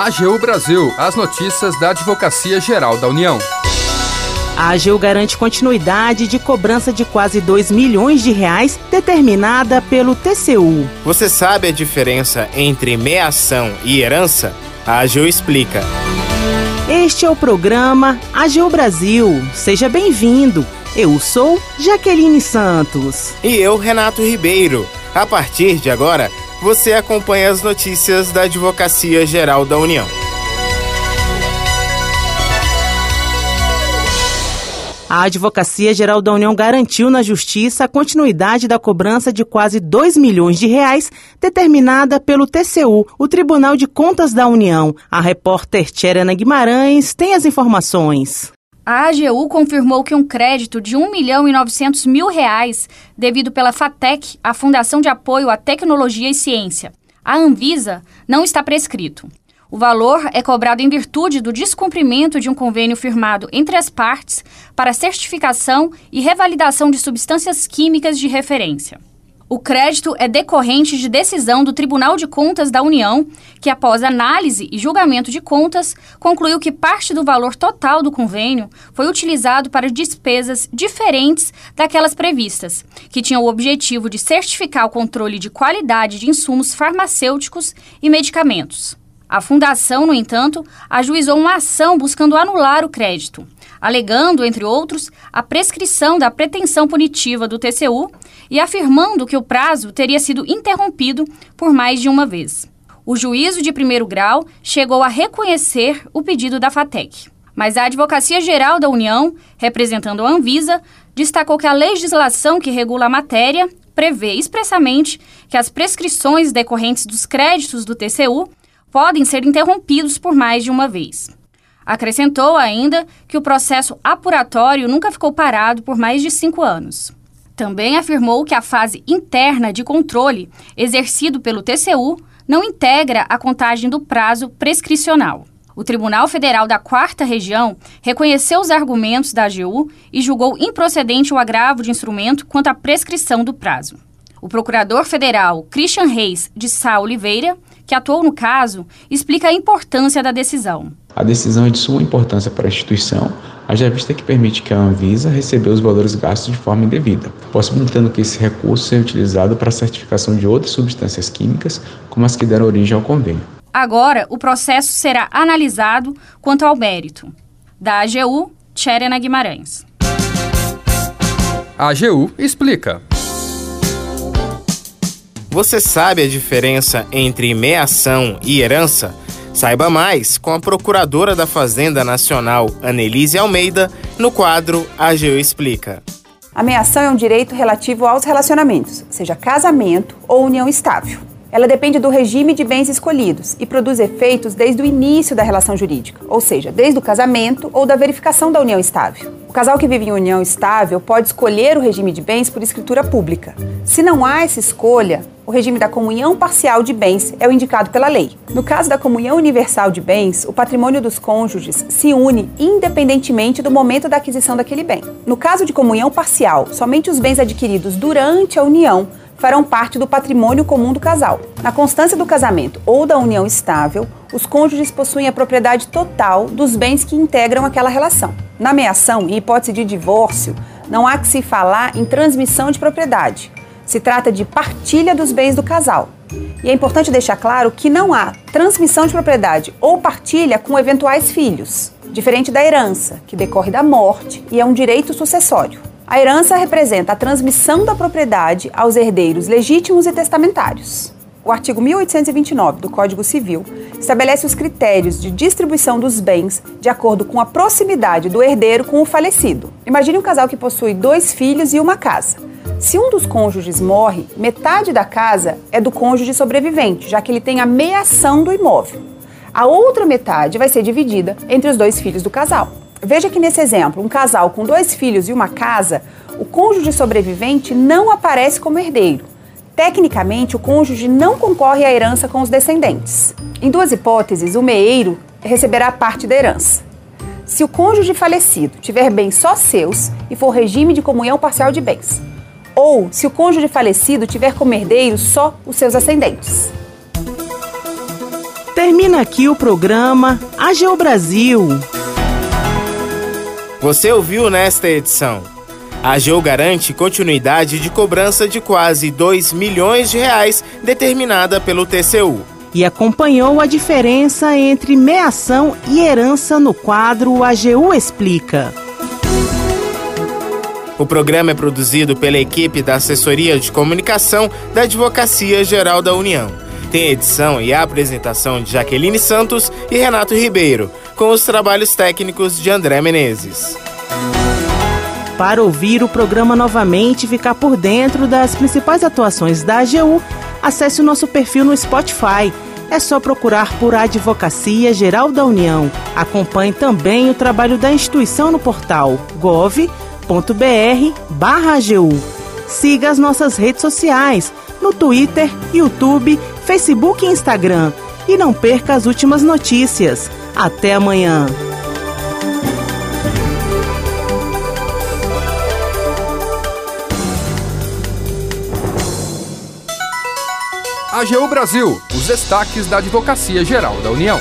AGU Brasil, as notícias da Advocacia Geral da União. A AGU garante continuidade de cobrança de quase 2 milhões de reais determinada pelo TCU. Você sabe a diferença entre meação e herança? A AGU explica. Este é o programa AGU Brasil. Seja bem-vindo. Eu sou Jaqueline Santos. E eu, Renato Ribeiro. A partir de agora, você acompanha as notícias da Advocacia Geral da União. A Advocacia Geral da União garantiu na Justiça a continuidade da cobrança de quase 2 milhões de reais determinada pelo TCU, o Tribunal de Contas da União. A repórter Tcherena Guimarães tem as informações. A AGU confirmou que um crédito de 1 milhão e 900 mil reais, devido pela FATEC, a Fundação de Apoio à Tecnologia e Ciência, a Anvisa, não está prescrito. O valor é cobrado em virtude do descumprimento de um convênio firmado entre as partes para certificação e revalidação de substâncias químicas de referência. O crédito é decorrente de decisão do Tribunal de Contas da União, que, após análise e julgamento de contas, concluiu que parte do valor total do convênio foi utilizado para despesas diferentes daquelas previstas, que tinham o objetivo de certificar o controle de qualidade de insumos farmacêuticos e medicamentos. A Fundação, no entanto, ajuizou uma ação buscando anular o crédito, alegando, entre outros, a prescrição da pretensão punitiva do TCU e afirmando que o prazo teria sido interrompido por mais de uma vez. O juízo de primeiro grau chegou a reconhecer o pedido da FATEC. Mas a Advocacia Geral da União, representando a Anvisa, destacou que a legislação que regula a matéria prevê expressamente que as prescrições decorrentes dos créditos do TCU podem ser interrompidos por mais de uma vez. Acrescentou ainda que o processo apuratório nunca ficou parado por mais de cinco anos. Também afirmou que a fase interna de controle exercido pelo TCU não integra a contagem do prazo prescricional. O Tribunal Federal da Quarta Região reconheceu os argumentos da AGU e julgou improcedente o agravo de instrumento quanto à prescrição do prazo. O procurador federal Christian Reis de Sá Oliveira que atuou no caso, explica a importância da decisão. A decisão é de suma importância para a instituição, haja vista que permite que a Anvisa receba os valores gastos de forma indevida, possibilitando que esse recurso seja utilizado para a certificação de outras substâncias químicas, como as que deram origem ao convênio. Agora, o processo será analisado quanto ao mérito. Da AGU, Tcherena Guimarães. A AGU explica. Você sabe a diferença entre meação e herança? Saiba mais com a Procuradora da Fazenda Nacional, Anelise Almeida, no quadro AGU Explica. A é um direito relativo aos relacionamentos, seja casamento ou união estável. Ela depende do regime de bens escolhidos e produz efeitos desde o início da relação jurídica, ou seja, desde o casamento ou da verificação da união estável. O casal que vive em união estável pode escolher o regime de bens por escritura pública. Se não há essa escolha, o regime da comunhão parcial de bens é o indicado pela lei. No caso da comunhão universal de bens, o patrimônio dos cônjuges se une independentemente do momento da aquisição daquele bem. No caso de comunhão parcial, somente os bens adquiridos durante a união farão parte do patrimônio comum do casal. Na constância do casamento ou da união estável, os cônjuges possuem a propriedade total dos bens que integram aquela relação. Na meação, em hipótese de divórcio, não há que se falar em transmissão de propriedade. Se trata de partilha dos bens do casal. E é importante deixar claro que não há transmissão de propriedade ou partilha com eventuais filhos, diferente da herança, que decorre da morte e é um direito sucessório. A herança representa a transmissão da propriedade aos herdeiros legítimos e testamentários. O artigo 1829 do Código Civil estabelece os critérios de distribuição dos bens de acordo com a proximidade do herdeiro com o falecido. Imagine um casal que possui dois filhos e uma casa. Se um dos cônjuges morre, metade da casa é do cônjuge sobrevivente, já que ele tem a meação do imóvel. A outra metade vai ser dividida entre os dois filhos do casal. Veja que nesse exemplo, um casal com dois filhos e uma casa, o cônjuge sobrevivente não aparece como herdeiro. Tecnicamente, o cônjuge não concorre à herança com os descendentes. Em duas hipóteses, o meeiro receberá parte da herança. Se o cônjuge falecido tiver bens só seus e for regime de comunhão parcial de bens, ou se o cônjuge falecido tiver como herdeiro só os seus ascendentes. Termina aqui o programa AGU Brasil. Você ouviu nesta edição. A AGU garante continuidade de cobrança de quase 2 milhões de reais determinada pelo TCU. E acompanhou a diferença entre meação e herança no quadro AGU Explica. O programa é produzido pela equipe da Assessoria de Comunicação da Advocacia Geral da União. Tem edição e apresentação de Jaqueline Santos e Renato Ribeiro, com os trabalhos técnicos de André Menezes. Para ouvir o programa novamente e ficar por dentro das principais atuações da AGU, acesse o nosso perfil no Spotify. É só procurar por Advocacia Geral da União. Acompanhe também o trabalho da instituição no portal gov.br barra.agu. Siga as nossas redes sociais no Twitter, YouTube, Facebook e Instagram. E não perca as últimas notícias. Até amanhã! AGU Brasil, os destaques da Advocacia Geral da União.